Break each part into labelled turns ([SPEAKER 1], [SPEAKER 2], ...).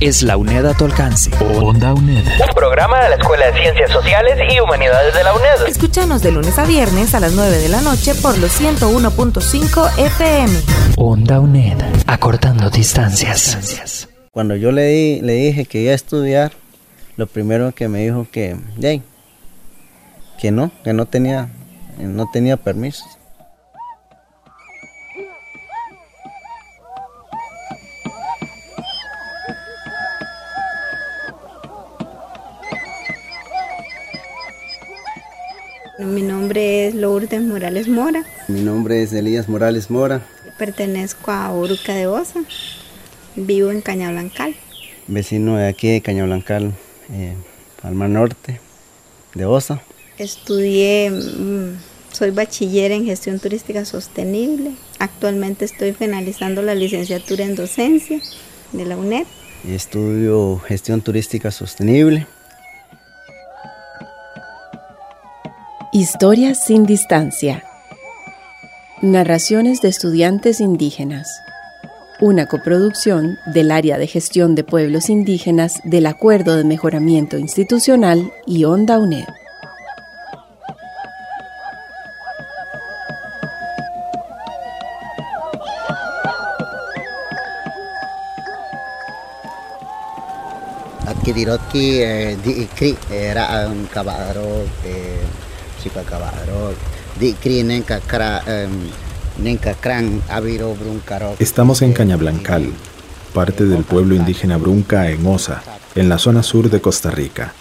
[SPEAKER 1] es la UNED a tu alcance.
[SPEAKER 2] Onda UNED.
[SPEAKER 3] Un programa de la Escuela de Ciencias Sociales y Humanidades de la UNED.
[SPEAKER 4] Escúchanos de lunes a viernes a las 9 de la noche por los 101.5 FM.
[SPEAKER 1] Onda UNED. Acortando distancias.
[SPEAKER 5] Cuando yo le, di, le dije que iba a estudiar, lo primero que me dijo que, hey, que no, que no tenía, no tenía permiso.
[SPEAKER 6] Mi nombre es Lourdes Morales Mora.
[SPEAKER 5] Mi nombre es Elías Morales Mora.
[SPEAKER 6] Pertenezco a Uruca de Osa. Vivo en Cañablancal.
[SPEAKER 5] Vecino de aquí de Cañablancal, eh, al mar norte de Osa.
[SPEAKER 6] Estudié, mm, soy bachiller en gestión turística sostenible. Actualmente estoy finalizando la licenciatura en docencia de la UNED.
[SPEAKER 5] Estudio gestión turística sostenible.
[SPEAKER 7] Historias sin distancia. Narraciones de estudiantes indígenas. Una coproducción del Área de Gestión de Pueblos Indígenas del Acuerdo de Mejoramiento Institucional y Onda UNED.
[SPEAKER 8] Adquirirotki ikri era un cavadero chica
[SPEAKER 9] Estamos en Cañablancal, parte del pueblo indígena Brunca en Osa, en la zona sur de Costa Rica.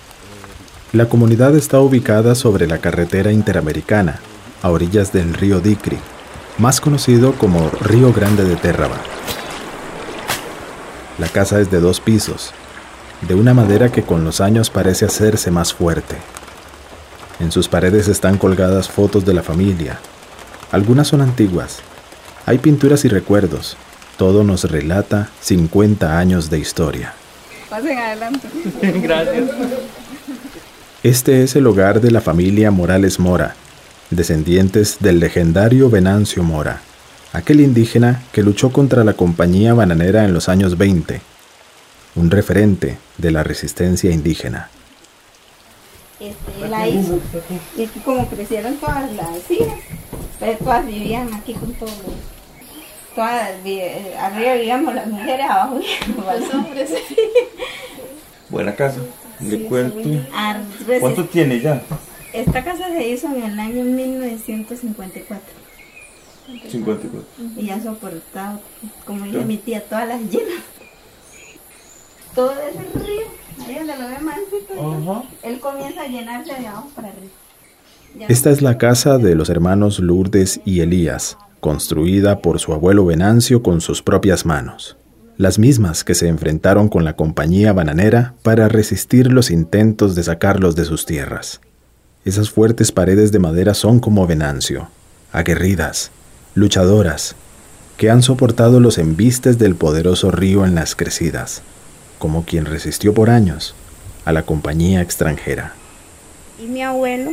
[SPEAKER 9] La comunidad está ubicada sobre la carretera interamericana, a orillas del río Dicri, más conocido como Río Grande de Térraba. La casa es de dos pisos, de una madera que con los años parece hacerse más fuerte. En sus paredes están colgadas fotos de la familia. Algunas son antiguas. Hay pinturas y recuerdos. Todo nos relata 50 años de historia.
[SPEAKER 6] Pasen adelante.
[SPEAKER 3] Gracias.
[SPEAKER 9] Este es el hogar de la familia Morales Mora, descendientes del legendario Venancio Mora, aquel indígena que luchó contra la compañía bananera en los años 20, un referente de la resistencia indígena.
[SPEAKER 6] Este, la hizo. Y aquí como crecieron todas las hijas, pues todas vivían aquí con todos los... Todas, eh, arriba vivíamos las mujeres, abajo vivíamos los hombres.
[SPEAKER 10] Buena casa. Le cuento.
[SPEAKER 6] Ah, reci-
[SPEAKER 10] ¿Cuánto tiene ya?
[SPEAKER 6] Esta casa se hizo en el año 1954
[SPEAKER 10] 54.
[SPEAKER 6] y ha soportado, como dice mi tía, todas las llenas. Todo ese río, ahí donde lo ve mansito, él comienza a llenarse de abajo para arriba. Ya
[SPEAKER 9] Esta es la casa de los hermanos Lourdes y Elías, construida por su abuelo Venancio con sus propias manos, las mismas que se enfrentaron con la compañía bananera para resistir los intentos de sacarlos de sus tierras. Esas fuertes paredes de madera son como Venancio, aguerridas, luchadoras, que han soportado los embistes del poderoso río en las crecidas, como quien resistió por años a la compañía extranjera.
[SPEAKER 6] Y mi abuelo,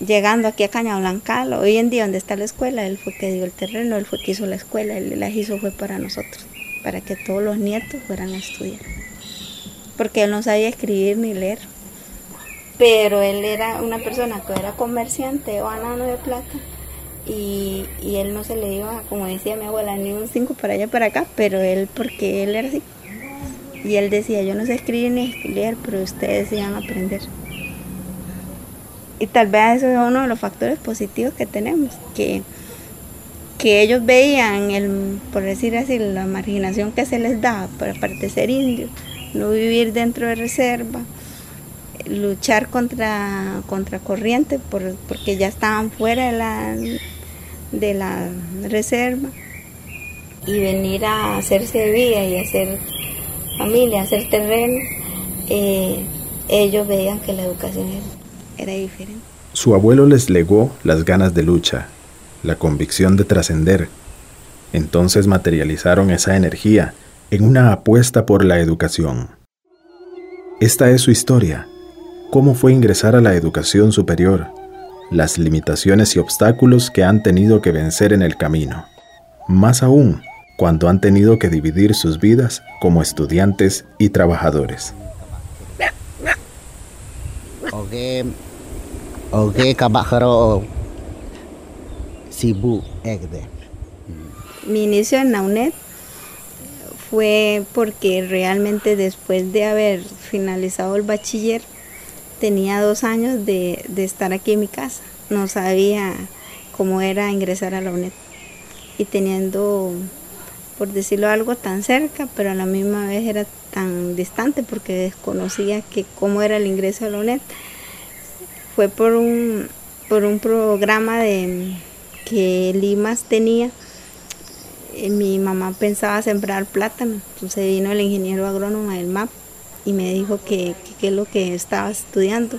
[SPEAKER 6] llegando aquí a Cañablancal, hoy en día donde está la escuela, él fue que dio el terreno, él fue que hizo la escuela, él la hizo fue para nosotros, para que todos los nietos fueran a estudiar. Porque él no sabía escribir ni leer. Pero él era una persona que era comerciante de banano de plata y, y él no se le iba, como decía mi abuela, ni un cinco para allá para acá, pero él, porque él era así. Y él decía, yo no sé escribir ni leer, pero ustedes sí van a aprender. Y tal vez eso es uno de los factores positivos que tenemos, que, que ellos veían, el, por decir así, la marginación que se les daba por aparte de ser indios, no vivir dentro de reserva, luchar contra, contra corriente por, porque ya estaban fuera de la, de la reserva y venir a hacerse vida y hacer familia, hacer terreno, eh, ellos veían que la educación era diferente.
[SPEAKER 9] Su abuelo les legó las ganas de lucha, la convicción de trascender. Entonces materializaron esa energía en una apuesta por la educación. Esta es su historia, cómo fue ingresar a la educación superior, las limitaciones y obstáculos que han tenido que vencer en el camino. Más aún, cuando han tenido que dividir sus vidas como estudiantes y trabajadores.
[SPEAKER 8] Kabakaro sibu egde.
[SPEAKER 6] Mi inicio en la UNED fue porque realmente después de haber finalizado el bachiller tenía dos años de, de estar aquí en mi casa. No sabía cómo era ingresar a la UNED. Y teniendo por decirlo algo tan cerca, pero a la misma vez era tan distante porque desconocía que cómo era el ingreso a la UNED. Fue por un, por un programa de, que Limas tenía. Eh, Mi mamá pensaba sembrar plátano, entonces vino el ingeniero agrónomo del MAP y me dijo que qué es lo que estaba estudiando.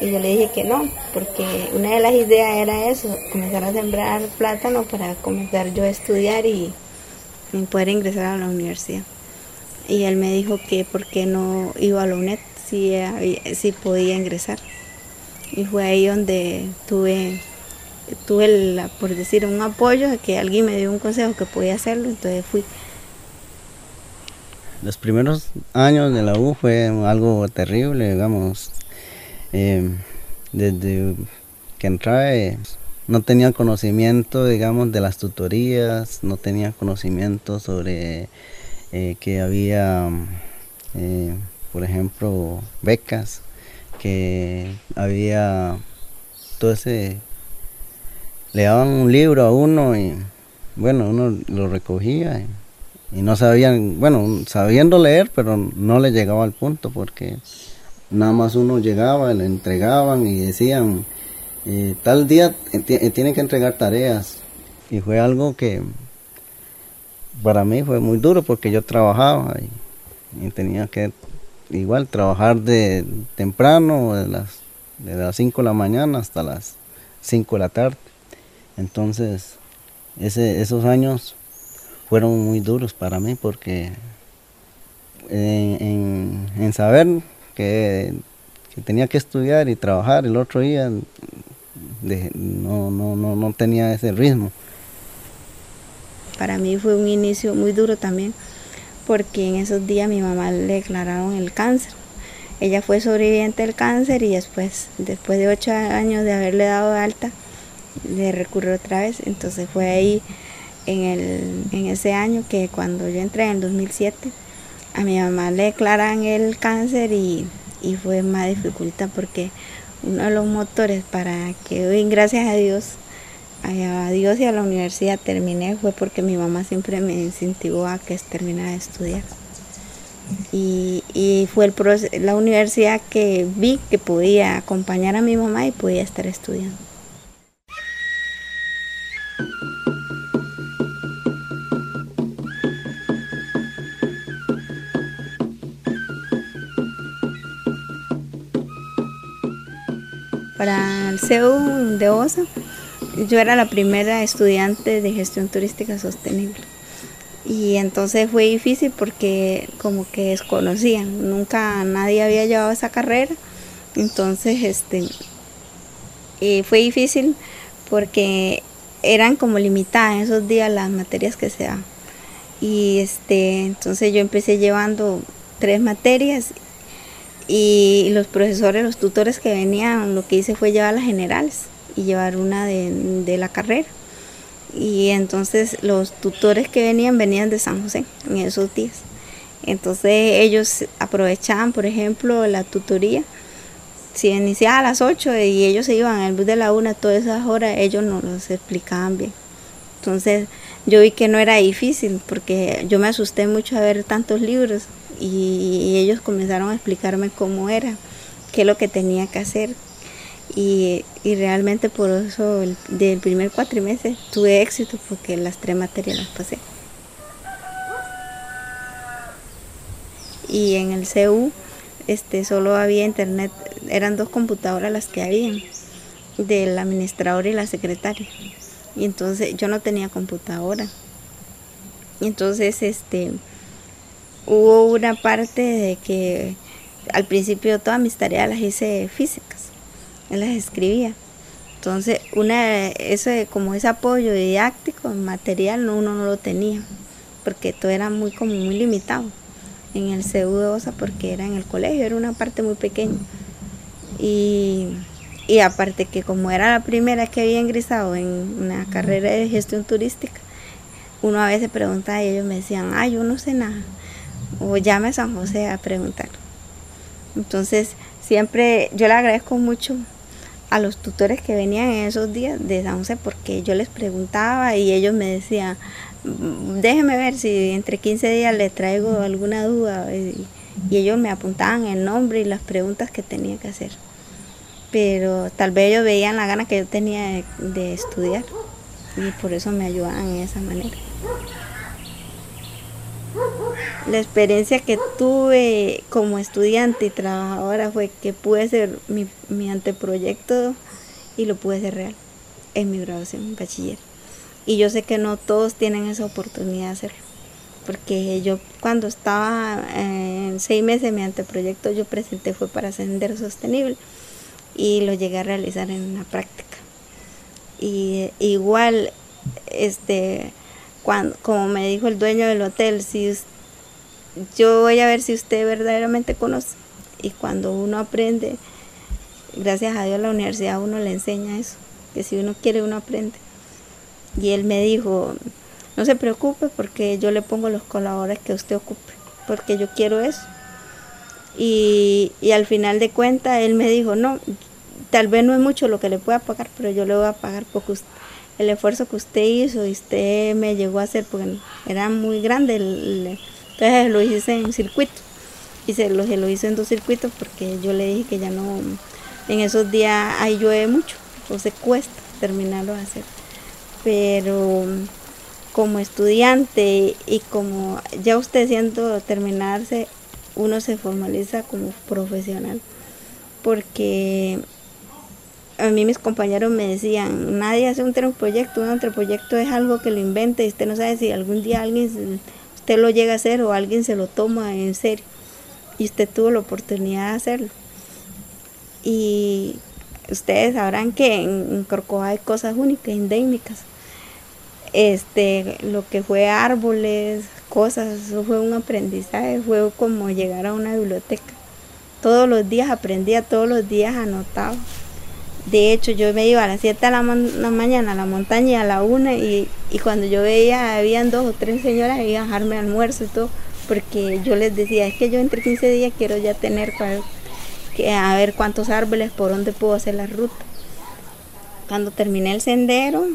[SPEAKER 6] Y yo le dije que no, porque una de las ideas era eso, comenzar a sembrar plátano para comenzar yo a estudiar y, y poder ingresar a la universidad. Y él me dijo que por qué no iba a la UNED si, si podía ingresar. Y fue ahí donde tuve, tuve el, por decir, un apoyo, que alguien me dio un consejo que podía hacerlo, entonces fui.
[SPEAKER 5] Los primeros años de la U fue algo terrible, digamos. Eh, desde que entré no tenía conocimiento, digamos, de las tutorías, no tenía conocimiento sobre eh, que había, eh, por ejemplo, becas, que había todo ese... Le daban un libro a uno y, bueno, uno lo recogía y, y no sabían, bueno, sabiendo leer, pero no le llegaba al punto porque nada más uno llegaba, le entregaban y decían, eh, tal día eh, tiene que entregar tareas. Y fue algo que para mí fue muy duro porque yo trabajaba y, tenía que igual trabajar de temprano, de las, de las 5 de la mañana hasta las 5 de la tarde. Entonces, ese, esos años fueron muy duros para mí porque en, en, en saber que, que, tenía que estudiar y trabajar el otro día, no, no, no, no tenía ese ritmo.
[SPEAKER 6] Para mí fue un inicio muy duro también, porque en esos días mi mamá le declararon el cáncer. Ella fue sobreviviente del cáncer y después, después de ocho años de haberle dado alta, le recurrió otra vez. Entonces fue ahí en, el, en ese año que cuando yo entré en el 2007, a mi mamá le declaran el cáncer y, y fue más dificultad porque uno de los motores para que hoy, gracias a Dios, a Dios y a la universidad terminé fue porque mi mamá siempre me incentivó a que terminara de estudiar. Y, y fue el la universidad que vi que podía acompañar a mi mamá y podía estar estudiando. De OSA, yo era la primera estudiante de gestión turística sostenible. Y entonces fue difícil porque como que desconocían, nunca nadie había llevado esa carrera. Entonces este y fue difícil porque eran como limitadas esos días las materias que se daban. Y este entonces yo empecé llevando tres materias y los profesores, los tutores que venían, lo que hice fue llevar las generales y llevar una de, la carrera. Y entonces los tutores que venían venían de San José en esos días. Entonces ellos aprovechaban, por ejemplo, la tutoría. Si iniciaba a las 8 y ellos se iban al bus de la una, todas esas horas ellos nos los explicaban bien. Entonces yo vi que no era difícil porque yo me asusté mucho a ver tantos libros y ellos comenzaron a explicarme cómo era, qué es lo que tenía que hacer. Y, y realmente por eso el, del primer cuatrimestre tuve éxito porque las tres materias las pasé. Y en el CU este, solo había internet, eran dos computadoras las que habían, del administrador y la secretaria. Y entonces yo no tenía computadora. Entonces este hubo una parte de que al principio todas mis tareas las hice físicas, las escribía. Entonces, una eso como ese apoyo didáctico, material, uno no lo tenía, porque todo era muy como muy limitado en el CEU de OSA porque era en el colegio, era una parte muy pequeña. Y, y aparte que como era la primera que había ingresado en una carrera de gestión turística, uno a veces preguntaba y ellos me decían, ah, yo no sé nada, o llame a San José a preguntar. Entonces, siempre yo le agradezco mucho a los tutores que venían en esos días de San José porque yo les preguntaba y ellos me decían, déjeme ver si entre 15 días le traigo alguna duda y, ellos me apuntaban el nombre y las preguntas que tenía que hacer. Pero tal vez ellos veían la gana que yo tenía de, estudiar y por eso me ayudaban en esa manera. La experiencia que tuve como estudiante y trabajadora fue que pude hacer mi, mi anteproyecto y lo pude hacer real en mi graduación en bachiller. Y yo sé que no todos tienen esa oportunidad de hacerlo. Porque yo cuando estaba en seis meses mi anteproyecto yo presenté fue para Sendero Sostenible y lo llegué a realizar en una práctica. Y igual, este, cuando, como me dijo el dueño del hotel, si yo voy a ver si usted verdaderamente conoce. Y cuando uno aprende, gracias a Dios la universidad uno le enseña eso, que si uno quiere uno aprende. Y él me dijo, no se preocupe porque yo le pongo los colaboradores que usted ocupe, porque yo quiero eso. Y, al final de cuentas él me dijo, no, tal vez no es mucho lo que le pueda pagar, pero yo le voy a pagar porque el esfuerzo que usted hizo y usted me llegó a hacer, porque era muy grande, entonces lo hice en circuito. Y se lo, se hice en dos circuitos porque yo le dije que ya no, en esos días ahí llueve mucho, entonces cuesta terminarlo de hacer pero como estudiante y como ya usted siendo terminarse, uno se formaliza como profesional. Porque a mí mis compañeros me decían, nadie hace un proyecto, un proyecto es algo que lo inventa y usted no sabe si algún día alguien usted lo llega a hacer o alguien se lo toma en serio. Y usted tuvo la oportunidad de hacerlo. Y ustedes sabrán que en, en hay cosas únicas, endémicas este, lo que fue árboles, cosas, eso fue un aprendizaje, fue como llegar a una biblioteca. Todos los días aprendía, todos los días anotaba. De hecho, yo me iba a las 7 de la, mañana a la montaña y a la 1 y, cuando yo veía, habían dos o tres señoras que iban a dejarme almuerzo y todo, porque yo les decía, es que yo entre 15 días quiero ya tener que, a ver cuántos árboles, por dónde puedo hacer la ruta. Cuando terminé el sendero,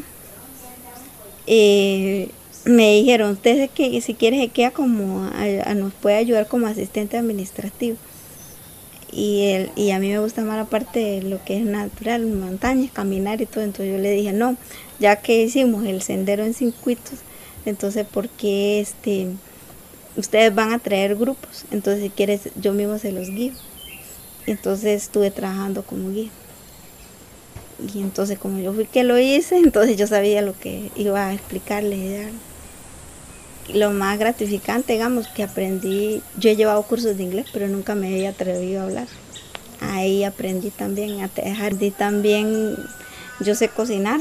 [SPEAKER 6] eh, me dijeron, usted que si quiere se queda como, nos puede ayudar como asistente administrativo. Y, el, y a mí me gusta más la parte de lo que es natural, montañas, caminar y todo. Entonces yo le dije, no, ya que hicimos el sendero en circuitos, entonces ¿por qué este, ustedes van a traer grupos? Entonces si quieres, yo mismo se los guío. Entonces estuve trabajando como guía. Y entonces como yo fui que lo hice, entonces yo sabía lo que iba a explicarle. Lo más gratificante, digamos, que aprendí, yo he llevado cursos de inglés, pero nunca me había atrevido a hablar. Ahí aprendí también a tejer, también, yo sé cocinar,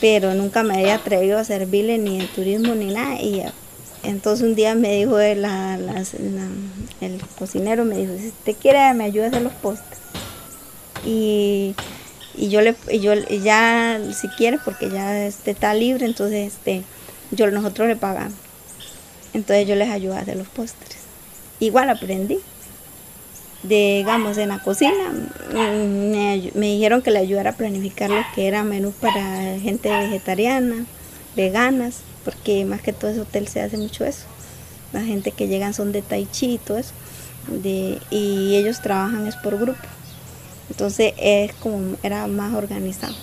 [SPEAKER 6] pero nunca me había atrevido a servirle ni en turismo ni nada. Y entonces un día me dijo el, cocinero, me dijo, si usted quiere me ayuda a los postres. Y y yo le y yo ya si quiere porque ya este está libre entonces este yo nosotros le pagamos entonces yo les ayudé a hacer los postres. Igual aprendí. Digamos en la cocina mm, me, dijeron que le ayudara a planificar lo que era menú para gente vegetariana veganas porque más que todo ese hotel se hace mucho eso. La gente que llegan son de tai chi y todo eso de, y ellos trabajan es por grupo. Entonces es como era más organizado.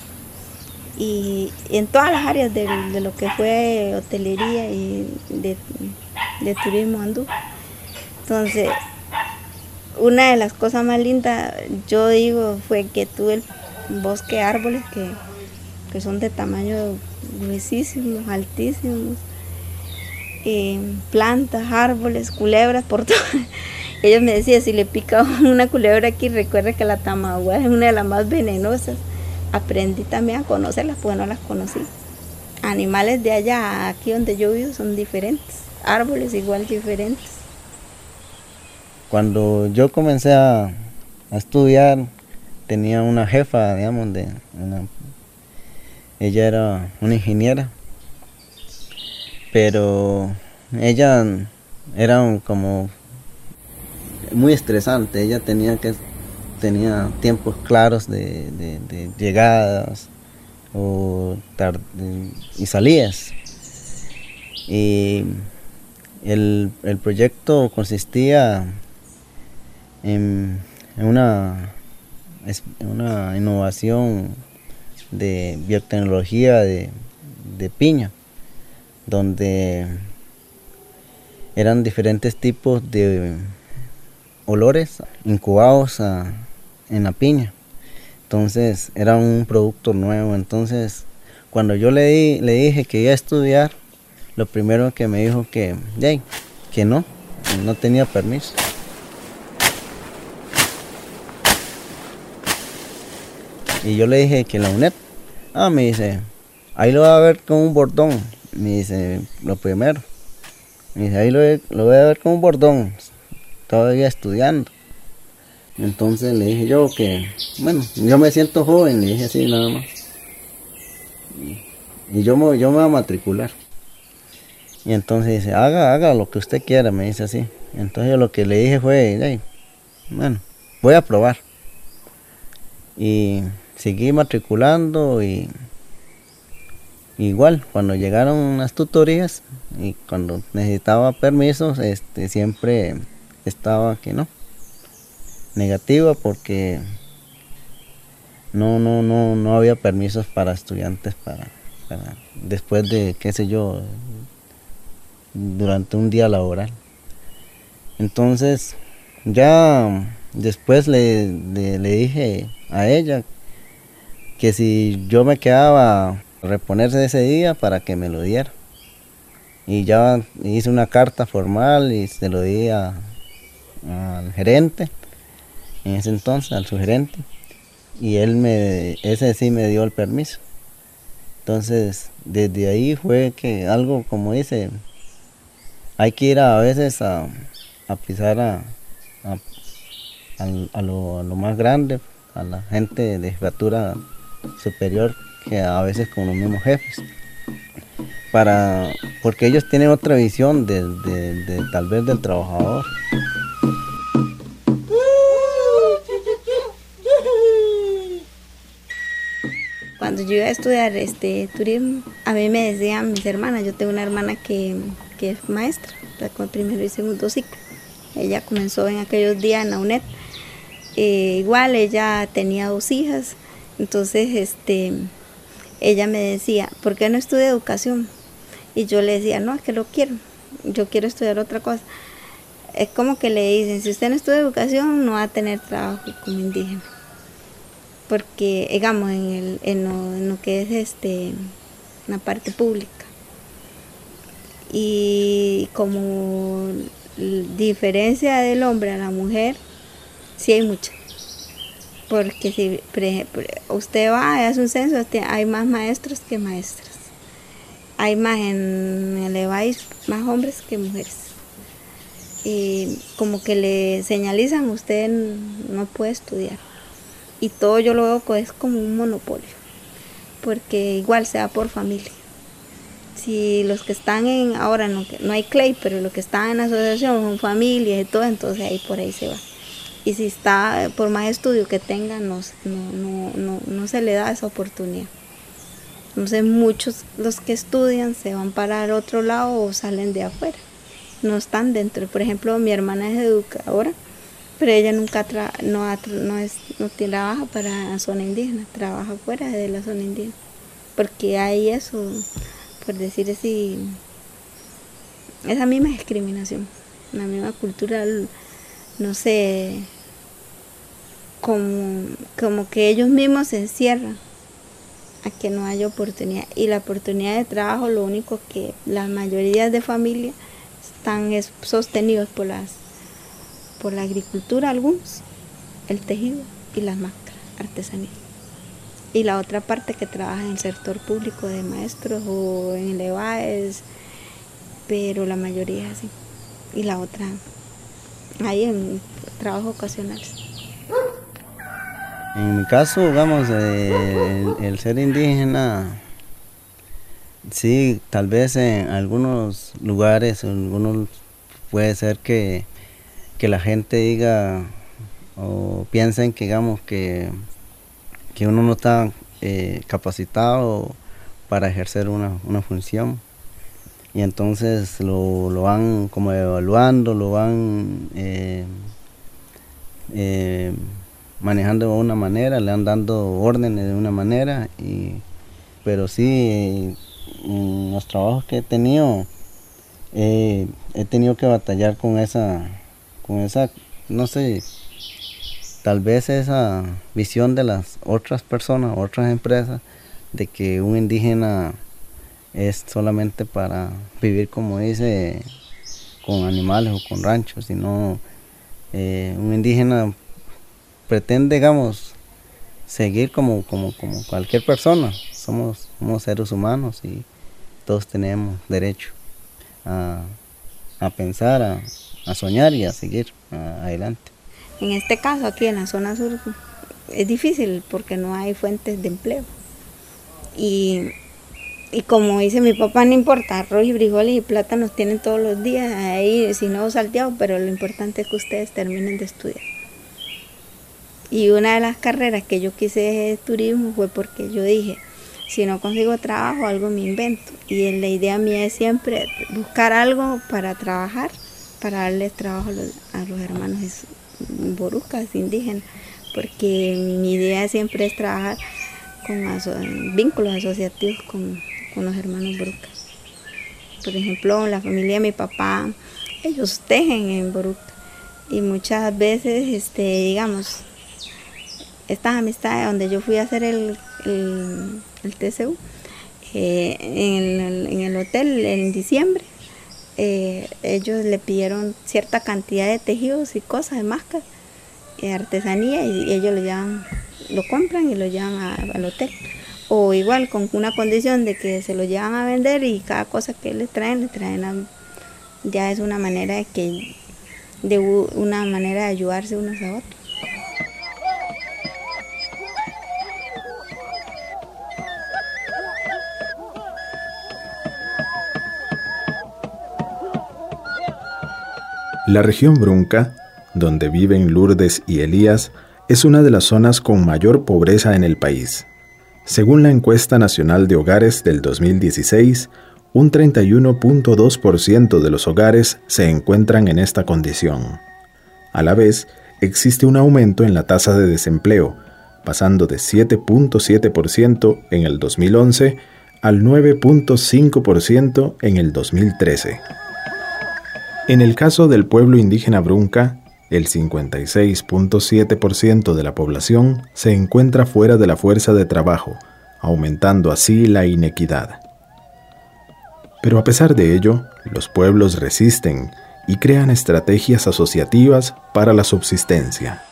[SPEAKER 6] Y, en todas las áreas de, lo que fue hotelería y de, turismo andú. Entonces, una de las cosas más lindas, yo digo, fue que tuve el bosque de árboles que, que son de tamaño gruesísimos, altísimos, eh, plantas, árboles, culebras, por todo. Ellos me decían, si le pica una culebra aquí, recuerde que la tamagua es una de las más venenosas. Aprendí también a conocerlas, porque no las conocí. Animales de allá, aquí donde yo vivo, son diferentes. Árboles igual diferentes.
[SPEAKER 5] Cuando yo comencé a, estudiar, tenía una jefa, digamos, de ella era una ingeniera, pero ella era como muy estresante, ella tenía que tenía tiempos claros de, llegadas o y salidas. Y el, el proyecto consistía en, una, una innovación de biotecnología de, de piña, donde eran diferentes tipos de olores incubados a- en la piña. Entonces era un producto nuevo. Entonces cuando yo le, di- le dije que iba a estudiar, lo primero que me dijo que, "Yay, que no, no tenía permiso. Y yo le dije que la UNED, ah, me dice, ahí lo va a ver con un bordón. Me dice, lo primero. Me dice, ahí lo, lo voy a ver con un bordón, todavía estudiando. Entonces le dije yo que, bueno, yo me siento joven, le dije así nada más. Y, yo, me, yo me voy a matricular. Y entonces dice, haga, haga lo que usted quiera, me dice así. Entonces yo lo que le dije fue, "Ey, bueno, voy a probar. Y seguí matriculando y igual cuando llegaron las tutorías y cuando necesitaba permisos, este siempre estaba que no. Negativa porque no, no, no, no había permisos para estudiantes para, después de, qué sé yo, durante un día laboral. Entonces, ya después le, le, dije a ella que si yo me quedaba a reponerse ese día para que me lo diera. Y ya hice una carta formal y se lo di al gerente, en ese entonces, al sugerente. Y él me, ese sí me dio el permiso. Entonces, desde ahí fue que algo como dice, hay que ir a, veces a, a pisar a, a, lo, lo más grande, a la gente de jefatura superior que a veces con los mismos jefes. Para, porque ellos tienen otra visión de tal vez del trabajador.
[SPEAKER 6] Cuando yo iba a estudiar este turismo, a mí me decían mis hermanas, yo tengo una hermana que, que es maestra, está con primero y segundo ciclo. Ella comenzó en aquellos días en la UNED. Eh, igual ella tenía dos hijas, entonces este, ella me decía, ¿por qué no estudia educación? Y yo le decía, no, es que lo quiero, yo quiero estudiar otra cosa. Es como que le dicen, si usted no estudia educación, no va a tener trabajo como indígena porque digamos en, el, en, lo, en lo que es este la parte pública. Y como diferencia del hombre a la mujer sí hay mucha. Porque si por ejemplo, usted va y hace un censo hay más maestros que maestras. Hay más en el EVAIS más hombres que mujeres. Y como que le señalizan usted no puede estudiar y todo yo lo veo co- es como un monopolio, porque igual se da por familia. Si los que están en, ahora no, que- no hay clay, pero los que están en asociación son familias y todo, entonces ahí por ahí se va. Y si está, por más estudio que tenga, no, no, no, no se le da esa oportunidad. Entonces muchos los que estudian se van para el otro lado o salen de afuera. No están dentro. Por ejemplo, mi hermana es educadora pero ella nunca tra no, ha no, es, no trabaja para la zona indígena, trabaja fuera de la zona indígena. Porque hay eso, por decir así, esa misma discriminación, la misma cultura no sé, como, como que ellos mismos se encierran a que no haya oportunidad. Y la oportunidad de trabajo, lo único que la mayoría de familias están es sostenidos por las por la agricultura algunos, el tejido y las máscaras, artesanía. Y la otra parte que trabaja en el sector público de maestros o en el EVAES, pero la mayoría es así. Y la otra, ahí en trabajos ocasionales.
[SPEAKER 5] En mi caso, digamos, eh, el, el ser indígena, sí, tal vez en algunos lugares, en algunos puede ser que, que la gente diga o piensen que, digamos, que, que uno no está eh, capacitado para ejercer una, una función. Y entonces lo, lo van como evaluando, lo van eh, eh, manejando de una manera, le han dando órdenes de una manera, y, pero sí, en los trabajos que he tenido, he tenido que batallar con esa, con esa, no sé, tal vez esa visión de las otras personas, otras empresas, de que un indígena es solamente para vivir, como dice, con animales o con ranchos, sino eh, un indígena pretende, digamos, seguir como, como, como cualquier persona. Somos, somos seres humanos y todos tenemos derecho a, a pensar, a, a, soñar y a seguir adelante.
[SPEAKER 6] En este caso, aquí en la zona sur, es difícil porque no hay fuentes de empleo. Y, y como dice mi papá, no importa, arroz y frijoles y plátanos tienen todos los días ahí, si no salteados, pero lo importante es que ustedes terminen de estudiar. Y una de las carreras que yo quise turismo fue porque yo dije, si no consigo trabajo, algo me invento. Y la idea mía es siempre buscar algo para trabajar, para darles trabajo a los, hermanos borucas, indígenas, porque mi idea siempre es trabajar con vínculos asociativos con, los hermanos borucas. Por ejemplo, la familia de mi papá, ellos tejen en Boruca. Y muchas veces, este, digamos, estas amistades donde yo fui a hacer el, el, TCU, eh, en, el, hotel en diciembre, eh, ellos le pidieron cierta cantidad de tejidos y cosas, de máscaras, de artesanía, y, ellos lo llevan, lo compran y lo llevan al hotel. O igual con una condición de que se lo llevan a vender y cada cosa que les traen, le traen a, ya es una manera de que de una manera de ayudarse unos a otros.
[SPEAKER 9] La región Brunca, donde viven Lourdes y Elías, es una de las zonas con mayor pobreza en el país. Según la encuesta nacional de hogares del 2016, un 31.2% de los hogares se encuentran en esta condición. A la vez, existe un aumento en la tasa de desempleo, pasando de 7.7% en el 2011 al 9.5% en el 2013. En el caso del pueblo indígena Brunca, el 56.7% de la población se encuentra fuera de la fuerza de trabajo, aumentando así la inequidad. Pero a pesar de ello, los pueblos resisten y crean estrategias asociativas para la subsistencia.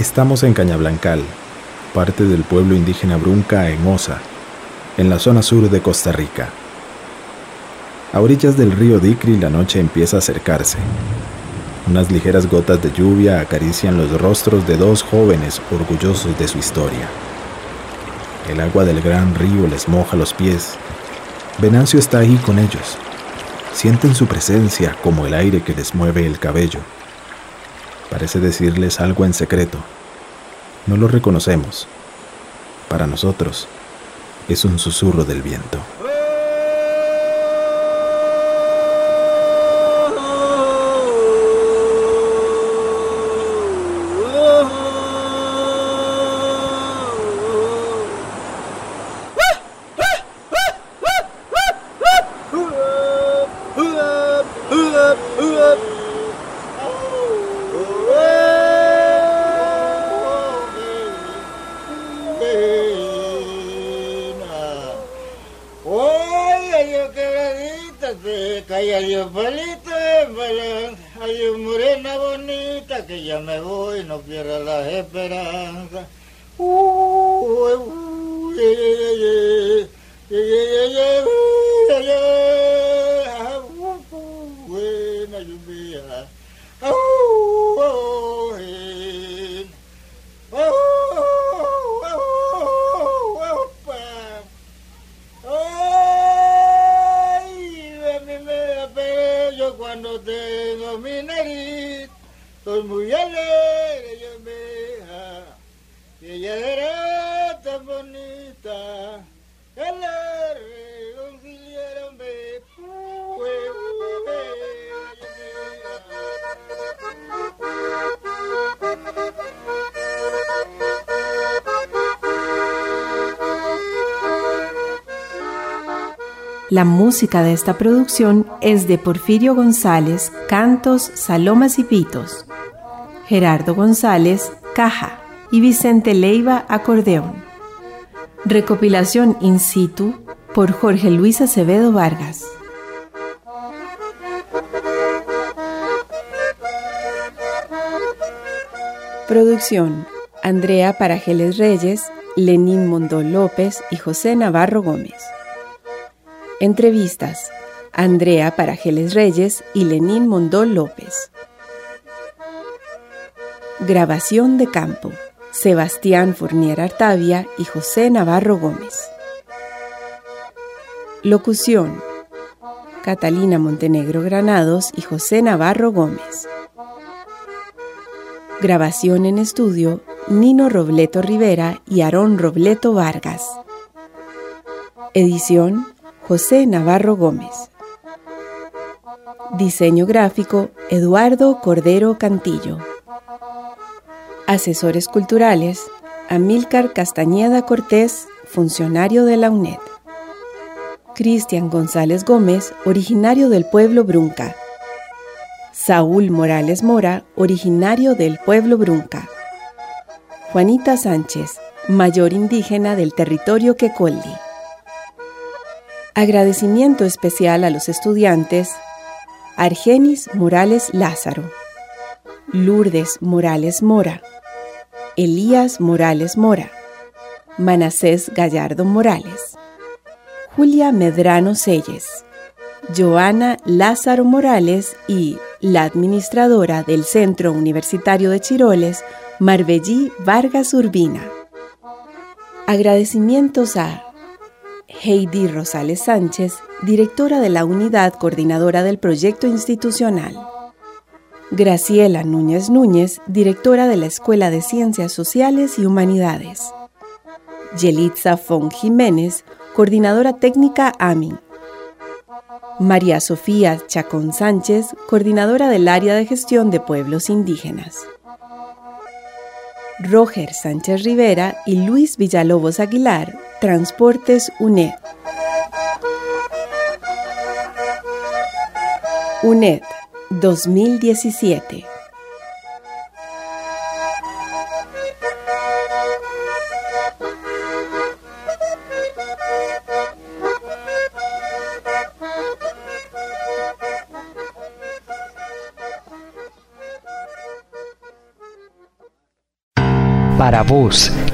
[SPEAKER 9] Estamos en Cañablancal, parte del pueblo indígena Brunca en Osa, en la zona sur de Costa Rica. A orillas del río Dicri la noche empieza a acercarse. Unas ligeras gotas de lluvia acarician los rostros de dos jóvenes orgullosos de su historia. El agua del gran río les moja los pies. Venancio está ahí con ellos. Sienten su presencia como el aire que les mueve el cabello. Parece decirles algo en secreto. No lo reconocemos. Para nosotros, es un susurro del viento.
[SPEAKER 2] Cuando tengo mi nariz. Estoy muy alegre, yo me Y ella era tan bonita. Que la reconciliaron, me
[SPEAKER 7] La música de esta producción es de Porfirio González, cantos, salomas y pitos, Gerardo González, caja y Vicente Leiva, acordeón. Recopilación in situ por Jorge Luis Acevedo Vargas. Producción: Andrea Parajeles Reyes, Lenín Mondó López y José Navarro Gómez. Entrevistas: Andrea Parajeles Reyes y Lenín Mondó López. Grabación de campo: Sebastián Fournier Artavia y José Navarro Gómez. Locución: Catalina Montenegro Granados y José Navarro Gómez. Grabación en estudio, Nino Robleto Rivera y Aarón Robleto Vargas. Edición, José Navarro Gómez. Diseño gráfico, Eduardo Cordero Cantillo. Asesores culturales, Amílcar Castañeda Cortés, funcionario de la UNED. Cristian González Gómez, originario del pueblo Brunca. Saúl Morales Mora, originario del pueblo Brunca. Juanita Sánchez, mayor indígena del territorio Quecoldi. Agradecimiento especial a los estudiantes Argenis Morales Lázaro, Lourdes Morales Mora, Elías Morales Mora, Manasés Gallardo Morales, Julia Medrano Selles, Joana Lázaro Morales y la administradora del Centro Universitario de Chiroles, Marbellí Vargas Urbina. Agradecimientos a Heidi Rosales Sánchez, directora de la unidad coordinadora del proyecto institucional. Graciela Núñez Núñez, directora de la Escuela de Ciencias Sociales y Humanidades. Yelitza Fon Jiménez, coordinadora técnica AMI. María Sofía Chacón Sánchez, coordinadora del área de gestión de pueblos indígenas. Roger Sánchez Rivera y Luis Villalobos Aguilar, Transportes UNED. UNED 2017.
[SPEAKER 1] Para vos,